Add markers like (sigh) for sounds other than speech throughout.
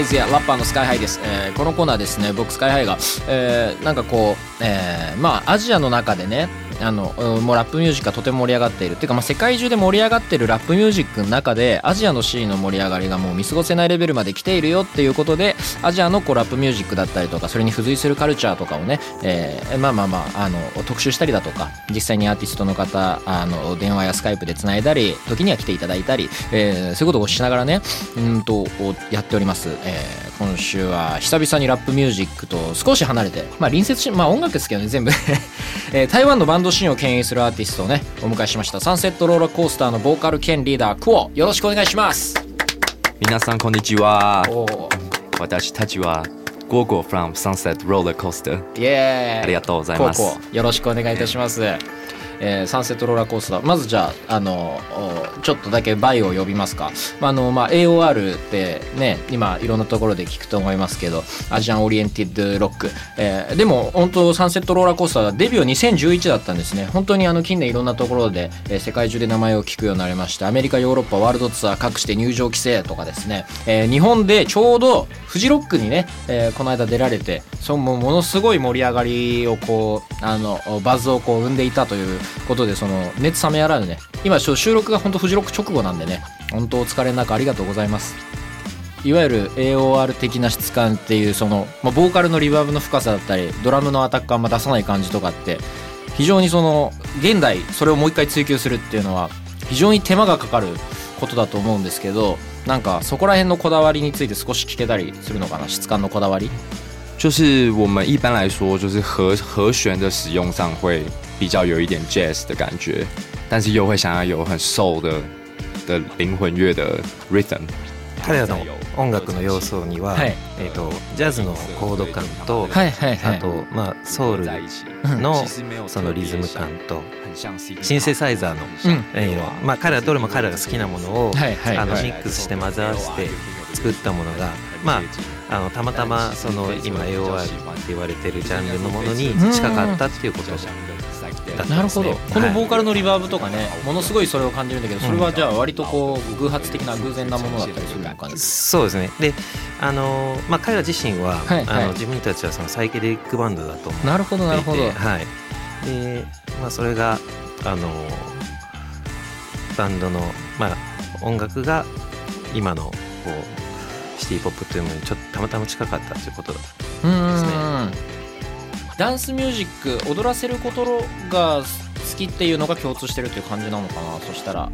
イズやラッパーのスカイハイです、えーこのコーナーですね。僕スカイハイが、えーなんかこう、えーまあアジアの中でねあのもうラップミュージックがとても盛り上がっている。っていうか、まあ、世界中で盛り上がってるラップミュージックの中でアジアのシーンの盛り上がりがもう見過ごせないレベルまで来ているよっていうことでアジアのこうラップミュージックだったりとかそれに付随するカルチャーとかをね、えーまあまあまああの特集したりだとか実際にアーティストの方あの電話やスカイプでつないだり時には来ていただいたり、えーそういうことをしながらねうんとやっております、えー今週は久々にラップミュージックと少し離れて、まあ、隣接しまあ音楽ですけどね全部、(laughs) えー台湾のバンドシーンを牽引するアーティストをねお迎えしました。サンセットローラーコースターのボーカル兼リーダークオ。よろしくお願いします。皆さんこんにちは。私たちはゴーゴー from Sunset Roller Coaster イエーイ。ありがとうございます。よろしくお願いいたします、えーサンセットローラーコースターまずじゃああのちょっとだけバイオ読みますか、まあのまあ、AOR ってね今いろんなところで聞くと思いますけど Asian Oriented Rock、えーでも本当 Sunset Rollercoaster はデビュー2011だったんですね。本当にあの近年いろんなところで、えー世界中で名前を聞くようになりましてアメリカヨーロッパワールドツアー各地で入場規制とかですね、えー日本でちょうどフジロックにね、えーこの間出られてそうもものすごい盛り上がりをこうあのバズをこう生んでいたということでその熱冷めやらぬね。今収録が本当フジロック直後なんでね。本当お疲れなくありがとうございます。いわゆる AOR 的な質感っていうその、まあ、ボーカルのリバーブの深さだったりドラムのアタックあんま出さない感じとかって非常にその現代それをもう一回追求するっていうのは非常に手間がかかることだと思うんですけどなんかそこら辺のこだわりについて少し聞けたりするのかな？質感のこだわり？就是我们一般来说，就是和和弦的使用上会比较有一点 jazz 的感觉，但是又会想要有很 soul 的的灵魂乐的 rhythm。彼らの音楽の要素には、はい。えー、とジャズのコード感と、はいはいはい。あと、まあ、ソウルのそのリズム感とシンセサイザーの、うん。えーまあ、彼らどれも彼らが好きなものを、はいはいはい。あのミックスして混ぜ合わせて作ったものが、まあ、あのたまたまその今 AOR って言われてるジャンルのものに近かったっていうことだったんなるほど。このボーカルの、のリバーブとかねものすごいそれを感じるんだけどそれはじゃあ割とこう偶発的な偶然なものだったりするのかねそうですね。であの、まあ、彼ら自身は、はいはい。あの自分たちはそのサイケデリックバンドだと思うなるほどなるほど。はい、で、まあ、それがあのバンドの、まあ、音楽が今のこうシティ・ポップというものにちょっとたまたま近かったということですねダンスミュージック踊らせることが好きっていうのが共通してるという感じなのかなそしたら。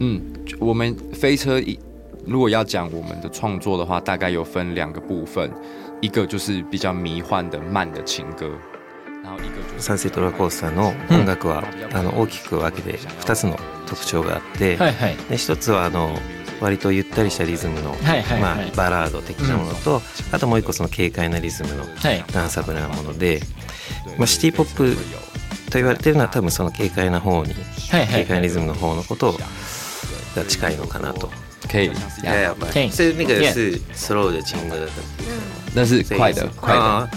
嗯，我们飞车一如果要讲我们的创作的话，大概有分两个部分，一个就是比较迷幻的慢的情歌，然后一个就是サンセット・ラコースターの音楽は、あの大きく分けて2つの特徴があって、はいはい。で一つはあの割とゆったりしたリズムの、はいはいはいまあ、バラード的なものと、あともう一個その軽快なリズムのはい。ダンサブルなもので、まあ、シティ・ポップと言われてるのは多分その軽快な方にはいはい軽快なリズムの方のことが近いのかなと。可以，や可以是那个是 slow 的情歌的那是快的，快的。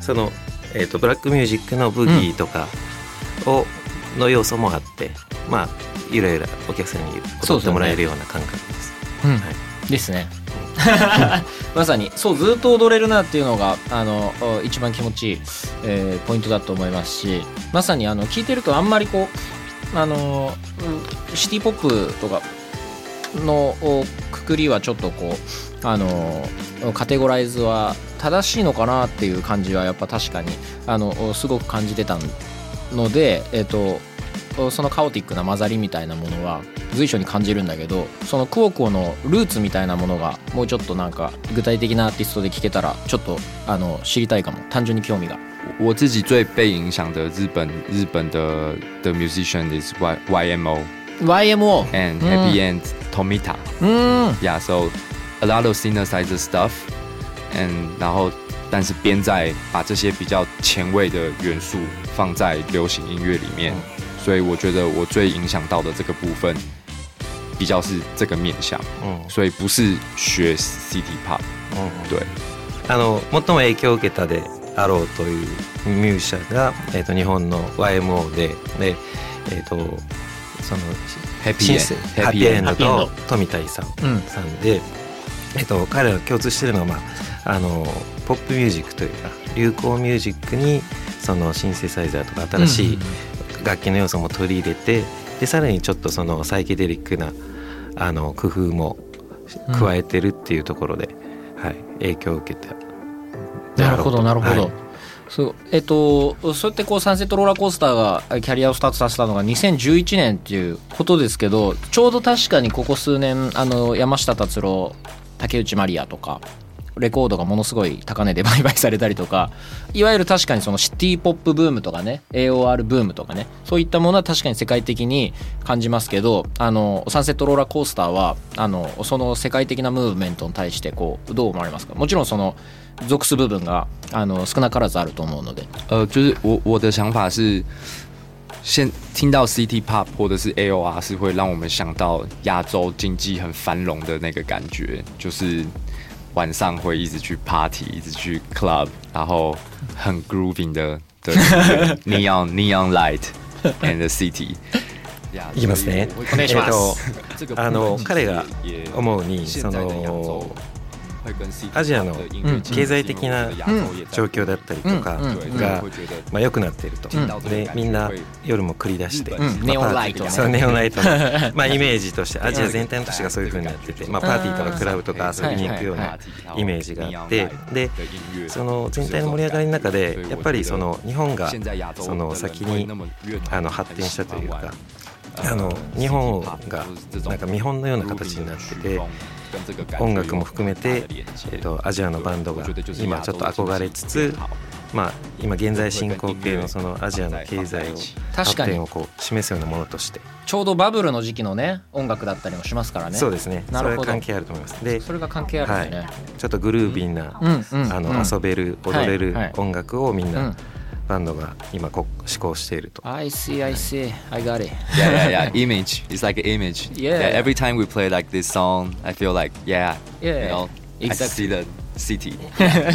その、えー、とブラックミュージックのブギーとかを、の要素もあってまあゆらゆらお客さんに踊ってもらえるような感覚です。うんはい。ですね。(laughs) まさに。そうずっと踊れるなっていうのがあのお一番気持ちいい、えーポイントだと思いますしまさにあの聞いてるとあんまりこうあのうんシティ・ポップとかのおくくりはちょっとこうあのカテゴライズは正しいのかなっていう感じはやっぱ確かにあのすごく感じてたのでえっ、とそのカオティックな混ざりみたいなものは随所に感じるんだけどそのクオクオのルーツみたいなものがもうちょっとなんか具体的なアーティストで聞けたらちょっとあの知りたいかも。単純に興味が。我自己最被影响的日本日本的的 musician is Y YMO YMO and うん。Happy and Tomita. うーん。Yeah, so a lot of synthesizer stuff 嗯，然后但是边在把这些比较前卫的元素放在流行音乐里面，所以我觉得我最影响到的这个部分比较是这个面向，うん所以不是学 City Pop，うん对，あの最も影響を受けたであろうというミュージシャンが、えー、と日本の YMO でで、えー、とそのハッピーエン End ドと富田さんうんさん。で、えっと、彼らが共通してるのは、まあ、あのポップミュージックというか流行ミュージックにそのシンセサイザーとか新しい楽器の要素も取り入れてでさらにちょっとそのサイケデリックなあの工夫も加えてるっていうところで、はい、影響を受けた。でなるほど。なるほど、はい。そうえっとそうやってこうサンセットローラーコースターがキャリアをスタートさせたのが2011年っていうことですけどちょうど確かにここ数年あの山下達郎竹内まりやとかレコードがものすごい高値で売買されたりとかいわゆる確かにそのシティポップブームとかね AOR ブームとかねそういったものは確かに世界的に感じますけどあのサンセットローラーコースターはあのその世界的なムーブメントに対してこうどう思われますか？もちろんその属す部分があの少なからずあると思うので。呃，就是我我的想法是，现听到 City Pop 或者是 AOR 是会让我们想到亚洲经济很繁荣的那个感觉，就是晚上会一直去 party，一直去 club，然后很 grooving 的 (laughs) 的 neon neon light and the city。いきますねお願いしますえっとあの彼が也思うにそのアジアの経済的な状況だったりとかがまあ、良くなっていると、うん。でみんな夜も繰り出して、ネオンライトね。そうネオンライトの、(laughs) まあ、イメージとしてアジア全体の都市がそういう風になってて、まあ、パーティーとかクラブとか遊びに行くようなイメージがあってでその全体の盛り上がりの中でやっぱりその日本がその先にあの発展したというかあの日本がなんか見本のような形になってて音楽も含めて、えー、とアジアのバンドが今ちょっと憧れつつ、まあ、今現在進行形のそのアジアの経済を発展をこう示すようなものとして。ちょうどバブルの時期のね音楽だったりもしますからね。そうですね。なるほど。それは関係あると思います。でそれが関係あるんだよね、ちょっとグルービーな、うんうんあのうん遊べる踊れるはいはい。音楽をみんうん。なバンドが今こう試行していると I see I see I got it yeah, yeah, yeah. Image. It's like an image. Yeah. Every time we play like this song, I feel like, yeah, Yeah, you know, I exactly. see the city.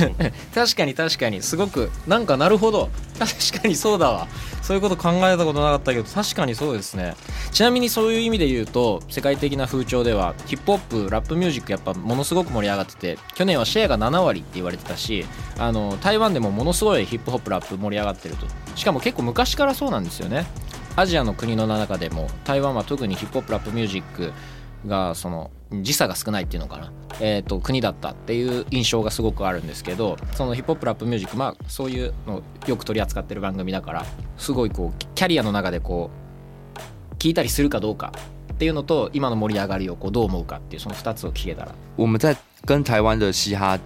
(laughs) 確かに確かに。すごくなんかなるほど。(laughs) 確かにそうだわ。そういうこと考えたことなかったけど確かにそうですね。ちなみにそういう意味で言うと世界的な風潮ではヒップホップラップミュージックやっぱものすごく盛り上がってて去年はシェアが7割って言われてたしあの台湾でもものすごいヒップホップラップ盛り上がってると。しかも結構昔からそうなんですよね。アジアの国の中でも台湾は特にヒップホップラップミュージックがその時差が少ないっていうのかな、えー、と国だったっていう印象がすごくあるんですけどそのヒップホップラップミュージックまあそういうのをよく取り扱ってる番組だからすごいこうキャリアの中でこう聞いたりするかどうかっていうのと今の盛り上がりをこうどう思うかっていうその2つを聞けたら。我们在跟台湾的嘻哈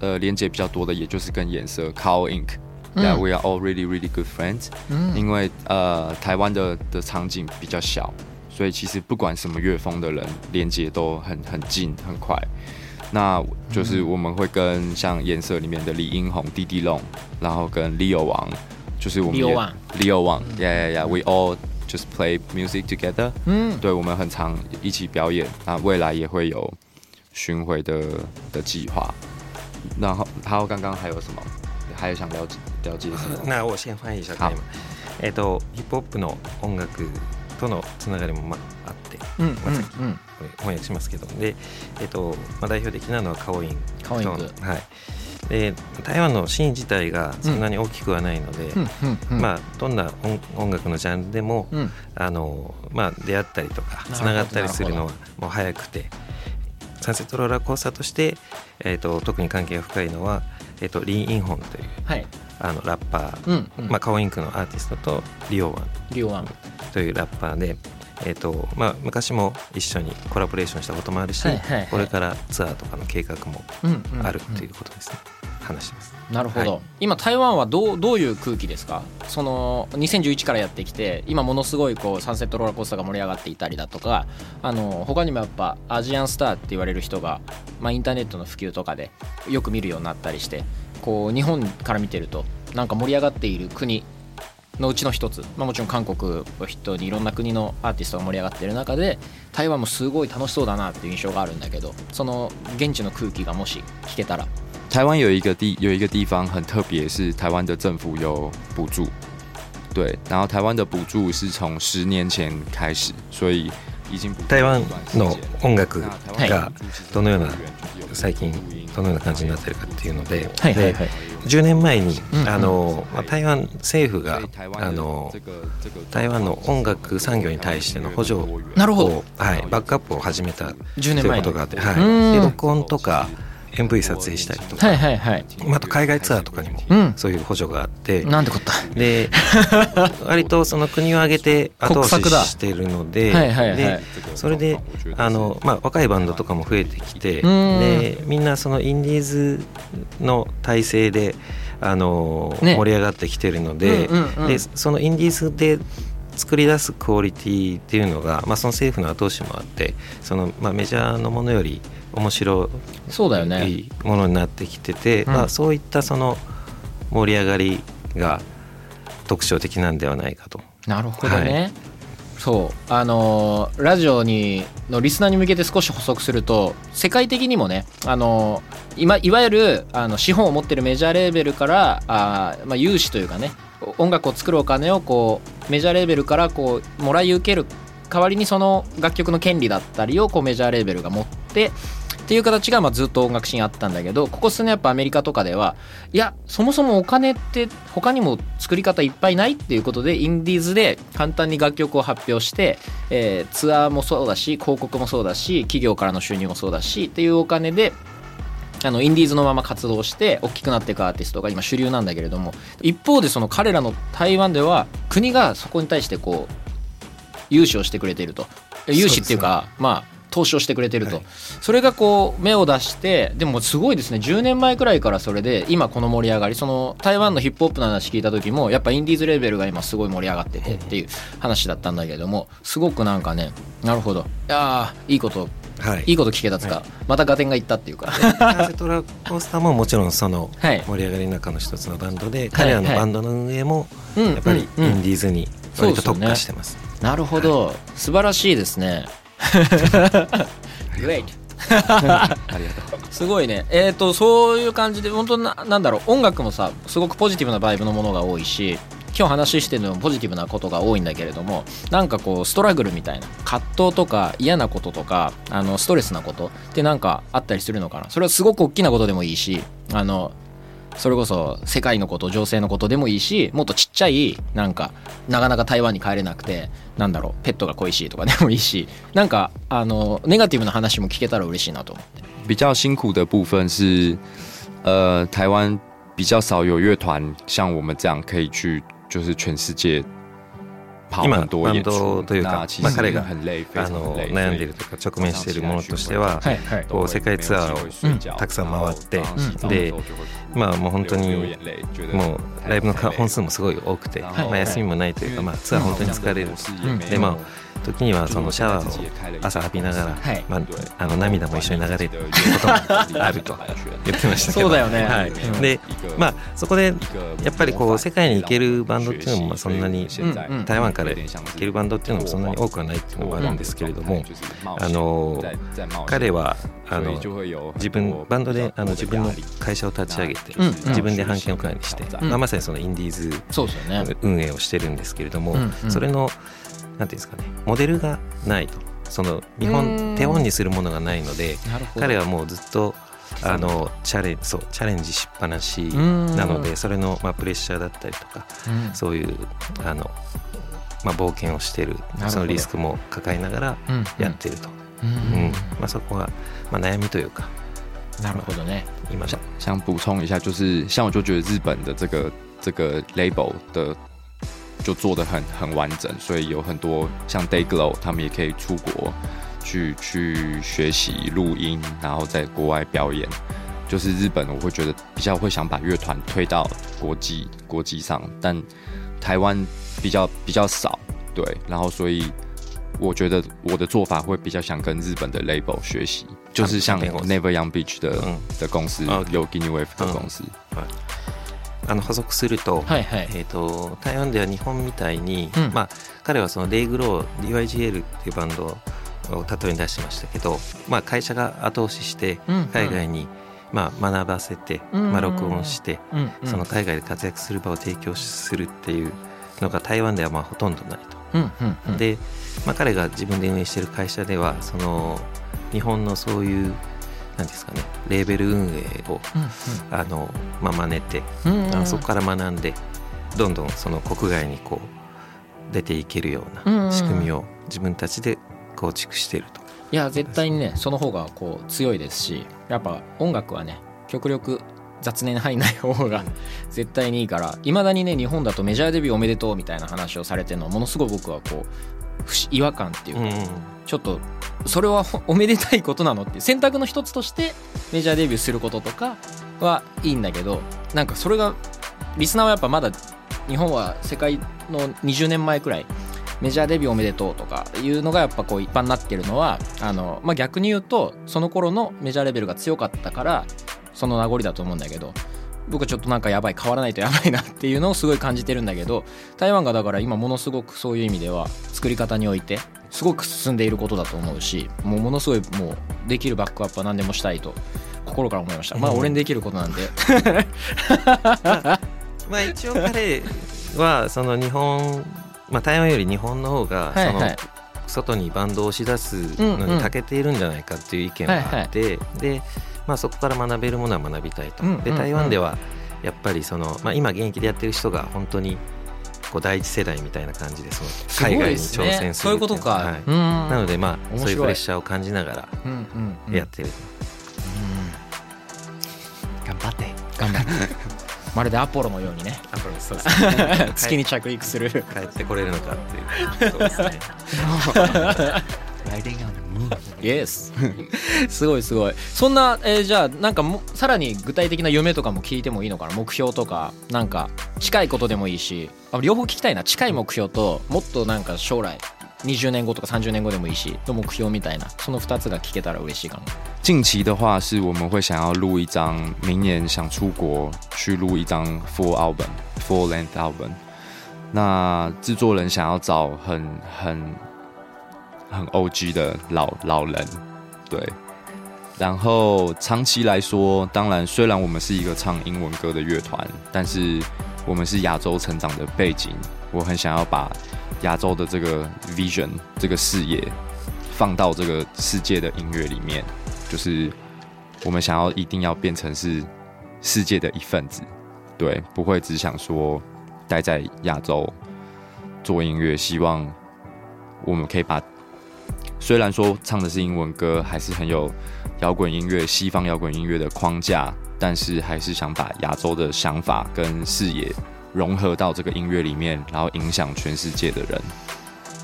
呃连接比较多的，也就是跟颜色 Cow Inc。Yeah, 嗯 we are all really really good friends、うん因为呃台湾的的场景比较小，所以其实不管什么乐风的人连接都很很近很快。那就是我们会跟像颜色里面的李英宏、弟弟龙，然后跟 Leo 王，就是我们也 Leo 王 Leo 王，Yeah Yeah Yeah，we all just play music together。うん对，我们很常一起表演，那未来也会有巡回的的计划。然后，还有刚刚还有什么？还有想了解了解什么？(laughs) なを先翻译しちゃった今(laughs) えっ、とヒップホップの音楽 とのつながりもまあってうんうんまさうん。これ翻訳しますけどで、えっとまあ、代表的なのはカオインカオインクはい。で台湾のシーン自体がそんなに大きくはないので、うんうんうん。まあ、どんな音音楽のジャンルでも、うん。あのまあ、出会ったりとかつながったりするのなはもう早くて。サンセットローラーコースターとして、えー、と特に関係が深いのは、えー、とリー・インホンというはいあのラッパー、うんうん。まあ、カオインクのアーティストとリオワン。リオワン。というラッパーで、えーとまあ、昔も一緒にコラボレーションしたこともあるし、はいはいはい。これからツアーとかの計画もうんうんあるということですね。話してます。なるほど、はい。今台湾はどうどういう空気ですか？その2011からやってきて今ものすごいこうサンセットローラーコースターが盛り上がっていたりだとかあの他にもやっぱアジアンスターって言われる人が、まあ、インターネットの普及とかでよく見るようになったりしてこう日本から見てるとなんか盛り上がっている国のうちの一つ、まあ、もちろん韓国を筆頭にいろんな国のアーティストが盛り上がっている中で台湾もすごい楽しそうだなっていう印象があるんだけどその現地の空気がもし聞けたら。台湾有一个地有一个地方很特别，是台湾的政府有补助，对，然后台湾的补助是从十年前开始，所以台湾の间音楽がどのような最近どのような感じになってるかっていうので、ではいはいはい。10年前に、うんあのまあ、台湾政府があの台湾の音楽産業に対しての補助をなるほど。はい、バックアップを始めたと10年いうことがあって、うんはい、で録音とか MV 撮影したりとか、はいはいはい。海外ツアーとかにもうん。そういう補助があって、なんてこったで (laughs) 割とその国を挙げて後押ししてるのではいはいはい。でそれであの、まあ、若いバンドとかも増えてきてうん。でみんなそのインディーズの体制であの、ね。盛り上がってきてるので,、うんうんうん。でそのインディーズで作り出すクオリティっていうのが、まあ、その政府の後押しもあってその、まあ、メジャーのものより面白そうだよね。いものになってきてて、うん。まあ、そういったその盛り上がりが特徴的なんではないかと。なるほどね、そう。あのーラジオにのリスナーに向けて少し補足すると世界的にもねあのー今いわゆるあの資本を持ってるメジャーレーベルからあー、まあ、融資というかね音楽を作るお金をこうメジャーレーベルからこうもらい受ける代わりにその楽曲の権利だったりをこうメジャーレーベルが持ってっていう形がまあずっと音楽シーンあったんだけどここ数年やっぱアメリカとかではいやそもそもお金って他にも作り方いっぱいないっていうことでインディーズで簡単に楽曲を発表して、えーツアーもそうだし広告もそうだし企業からの収入もそうだしっていうお金であのインディーズのまま活動して大きくなっていくアーティストが今主流なんだけれども一方でその彼らの台湾では国がそこに対してこう融資をしてくれていると。融資っていうかまあ投資をしてくれてると、はい。それがこう目を出してでもすごいですね。10年前くらいからそれで今この盛り上がりその台湾のヒップホップの話聞いた時もやっぱインディーズレベルが今すごい盛り上がっててっていう話だったんだけれどもすごくなんかねなるほど。いやーいいことはい。いいこと聞けたつか、はまた合点がいったっていうか。(laughs) サンセットラコースターももちろんそのはい。盛り上がりの中の一つのバンドで彼らのバンドの運営もうん。やっぱりインディーズに割と特化してます。なるほど、素晴らしいですね (laughs) Great. (laughs) ありがとう。すごいね。えっ、とそういう感じで本当ななんだろう音楽もさすごくポジティブなバイブのものが多いし今日話してるのもポジティブなことが多いんだけれどもなんかこうストラグルみたいな葛藤とか嫌なこととかあのストレスなことってなんかあったりするのかな。それはすごく大きなことでもいいしあのそれこそ世界のこと情勢のことでもいいしもっとちっちゃいなんかなかなか台湾に帰れなくてなんだろうペットが恋しいとかでもいいしなんかあのネガティブな話も聞けたら嬉しいなと思って。比较辛苦的部分是，呃，台湾比较少有乐团像我们这样可以去，就是全世界今バン出ド。というかまあ彼があ常の累。悩んでいるとか直面しているものとしては、こう世界ツアーをたくさん回ってでまあもう本当にもうライブのか本数もすごい多くて、はい。まあ、休みもないというか、まあ、ツアー本当に疲れる、うんでまあ時には (laughs) そのシャワーを朝浴びながら、はい。まあ、あの涙も一緒に流れることもあると言ってましたけど。そうだよね。はい。うん。でまあそこでやっぱりこう世界に行けるバンドっていうのもまあそんなにうん。うん。台湾から行けるバンドっていうのもそんなに多くはないっていうのもあるんですけれども、あの彼はあの自分バンドであの自分の会社を立ち上げて、うん。うん自分で版権を管理して、うん。まあ、まさにそのインディーズ。運営をしてるんですけれども、それのなんていうんですかねモデルがないと。その見うん。本手本にするものがないので彼はもうずっとあのチャレンそうチャレンジしっぱなしん。なのでそれの、まあ、プレッシャーだったりとかうん。そういうあの、まあ、冒険をしてるそのリスクも抱えながらうん。やってると、まあ、そこは、まあ、悩みというかなるほどね。今想想补充一下，就是像我就觉得日本的这个这个 label 的就做的很很完整，所以有很多像 Dayglow 他们也可以出国去去学习录音，然后在国外表演，就是日本，我会觉得比较会想把乐团推到国际国际上，但台湾比较比较少，对，然后所以我觉得我的做法会比较想跟日本的 label 学习，就是像 Never Young Beach 的、嗯的公司啊，有 Guinea Wave 的公司，あの補足すると,、はいはい。えー、と台湾では日本みたいに、うん。まあ、彼はそのレイグロー DYGL っていうバンドを例えに出してましたけど、まあ、会社が後押ししてうん海外に、まあ、学ばせて、うん。まあ、録音して、うんうん。その海外で活躍する場を提供するっていうのが台湾ではまあほとんどないと。うんうんうん。で、まあ、彼が自分で運営してる会社ではその日本のそういうなんですかねレーベル運営をあの、まあ、真似てうんうん。そこから学んでどんどんその国外にこう出ていけるよううんうんな仕組みを自分たちで構築していると。いや絶対にねその方がこう強いですしやっぱ音楽はね極力雑念入んない方が絶対にいいからいまだにね日本だとメジャーデビューおめでとうみたいな話をされてるのはものすごい僕はこう違和感っていうか、うん。ちょっとそれはほおめでたいことなのっていう選択の一つとしてメジャーデビューすることとかはいいんだけどなんかそれがリスナーはやっぱまだ日本は世界の20年前くらいメジャーデビューおめでとうとかいうのがやっぱこう一般になってるのはあの、まあ、逆に言うとその頃のメジャーレベルが強かったからその名残だと思うんだけど僕はちょっとなんかやばい変わらないとやばいなっていうのをすごい感じてるんだけど (laughs) 台湾がだから今ものすごくそういう意味では作り方においてすごく進んでいることだと思うしもうものすごいもうできるバックアップは何でもしたいと心から思いました。まあうん俺にできることなんで。(laughs) まあ一応彼はその日本、まあ、台湾より日本の方がそのはい。はい外にバンドを押し出すのに長けているんじゃないかっていう意見があって、で、まあ、そこから学べるものは学びたいと。で台湾ではやっぱりその、まあ、今現役でやってる人が本当にこう第一世代みたいな感じでその海外に挑戦するそういうことか、はい。うん。なのでまあそういうプレッシャーを感じながらうんうんうん。やってる、頑張って。頑張って。(laughs) まるでアポロのようにね。あこれそうです。ね (laughs) 月に着陸する。帰ってこれるのかっていう。(laughs) そうですね Riding on the moon。イエスすごいすごい。そんな、えーじゃあなんかもさらに具体的な夢とかも聞いてもいいのかな？目標とかなんか近いことでもいいし。あ両方聞きたいな。近い目標ともっとなんか将来20年後とか30年後でもいいしの目標みたいな。その2つが聞けたら嬉しいかも近期的话是我们会想要录一张，明年想出国去录一张 full album full length album。那制作人想要找很很很 OG 的老老人，对。然后长期来说，当然虽然我们是一个唱英文歌的乐团，但是我们是亚洲成长的背景，我很想要把亚洲的这个 vision 这个视野放到这个世界的音乐里面。就是我们想要一定要变成是世界的一份子，对，不会只想说待在亚洲做音乐，希望我们可以把虽然说唱的是英文歌，还是很有摇滚音乐、西方摇滚音乐的框架，但是还是想把亚洲的想法跟视野融合到这个音乐里面，然后影响全世界的人，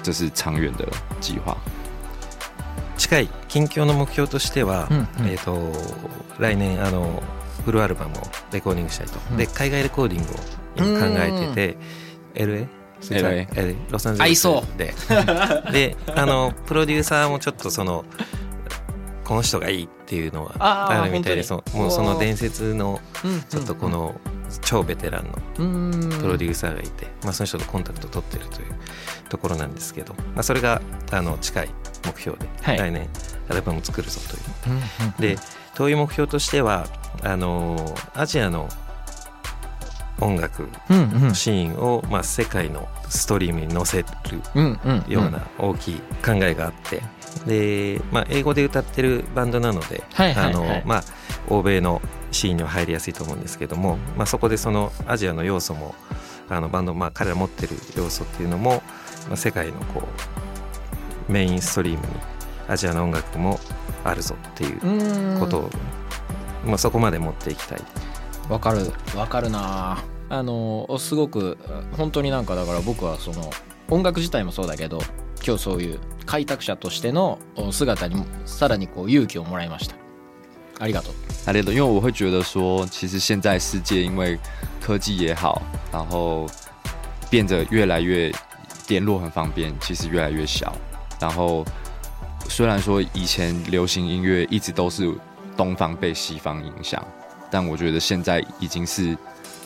这是长远的计划。近況の目標としては、えっと来年あのフルアルバムレコーディングしたいと、で海外レコーディングを考えてて、LA。LA ロサンゼルスで。(laughs) であのプロデューサーもちょっとそのこの人がいいっていうのはあるみたいでそもうその伝説のちょっとこのの超ベテランのププロデューサーがいて、まあ、その人とコンタクトを取ってるというところなんですけど、まあ、それがあの近い目標で、はい。来年アルバムを作るぞという。で遠い目標としてはあのアジアの音楽シーンを、まあ、世界のストリームに載せるような大きい考えがあって。で、まあ、英語で歌ってるバンドなので、欧米のシーンには入りやすいと思うんですけども、まあ、そこでそのアジアの要素もあのバンド、まあ、彼ら持ってる要素っていうのも、まあ、世界のこうメインストリームにアジアの音楽もあるぞっていううんことを、まあ、そこまで持っていきたい。わかる。わかるな。あのすごく本当になんかだから僕はその音楽自体もそうだけど今日そういう開拓者としての姿にさらにこう勇気をもらいました。ありがとう。阿列的，因为我会觉得说，其实现在世界因为科技也好，然后变得越来越联络很方便，其实越来越小。然后虽然说以前流行音乐一直都是东方被西方影响，但我觉得现在已经是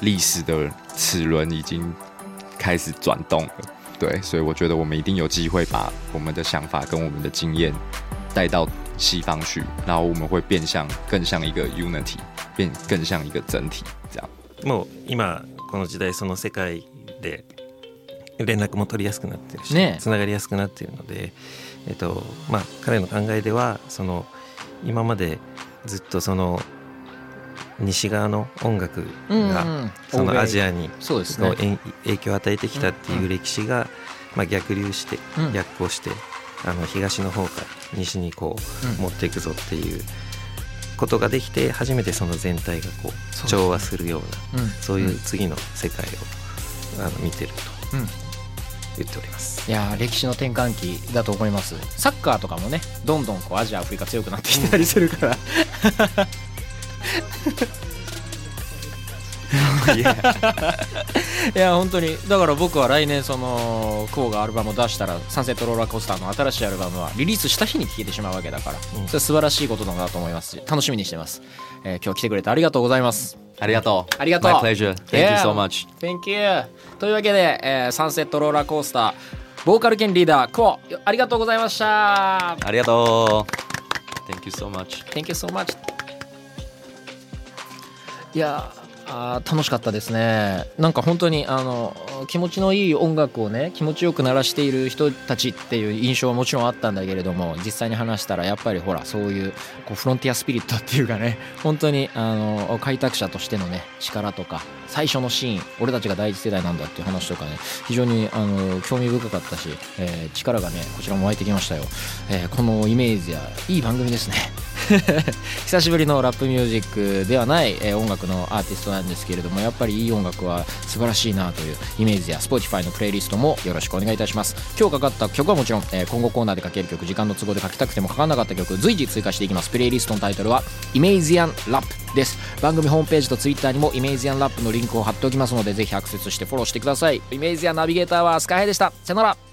历史的齿轮已经开始转动了。对，所以我觉得我们一定有机会把我们的想法跟我们的经验带到西方去，然后我们会变相更像一个 unity，变更像一个整体，这样。もう今この時代その世界で連絡も取りやすくなってるし、ねつながりやすくなってるので、えっとまあ、彼の考えではその今までずっとその 西側の音楽がんそのアジアにの影影響を与えてきたっていう歴史が、まあ、逆流してうん。逆行してあの東の方から西にこうん。う持っていくぞっていうことができて初めてその全体がこそうう調和するようなうん。そういう次の世界をあの見てるとうん。言っております。いやー歴史の転換期だと思います。サッカーとかもねどんどんこうアジアアフリカ強くなってきたりするからいや。本当に。だから僕は来年そのクオがアルバムを出したらサンセットローラーコースターの新しいアルバムはリリースした日に聴けてしまうわけだから、うん。それ素晴らしいことだなと思います。し楽しみにしてます、えー今日来てくれてありがとうございます。ありがとう。ありがとう。My pleasure. Thank you so much. Thank you. というわけで、えーサンセットローラーコースターボーカル兼リーダークオありがとうございました。ありがとう。Thank you so much. Thank you so much いやあ楽しかったですね。なんか本当にあの気持ちのいい音楽をね気持ちよく鳴らしている人たちっていう印象はもちろんあったんだけれども実際に話したらやっぱりほらそういうこうフロンティアスピリットっていうかね (laughs) 本当にあの開拓者としてのね力とか最初のシーン俺たちが第一世代なんだっていう話とかね非常にあの興味深かったし、えー力がねこちらも湧いてきましたよ、えーこのイメージやいい番組ですね。(laughs) 久しぶりのラップミュージックではない、え音楽のアーティストなんですけれどもやっぱりいい音楽は素晴らしいなというイメージや Spotify のプレイリストもよろしくお願いいたします。今日かかった曲はもちろん、え今後コーナーでかける曲時間の都合で書きたくても書かなかった曲随時追加していきます。プレイリストのタイトルはイメージアンラップです。番組ホームページと Twitter にもイメージアンラップのリンクを貼っておきますのでぜひアクセスしてフォローしてください。イメージアンナビゲーターはスカイハイでした。さよなら。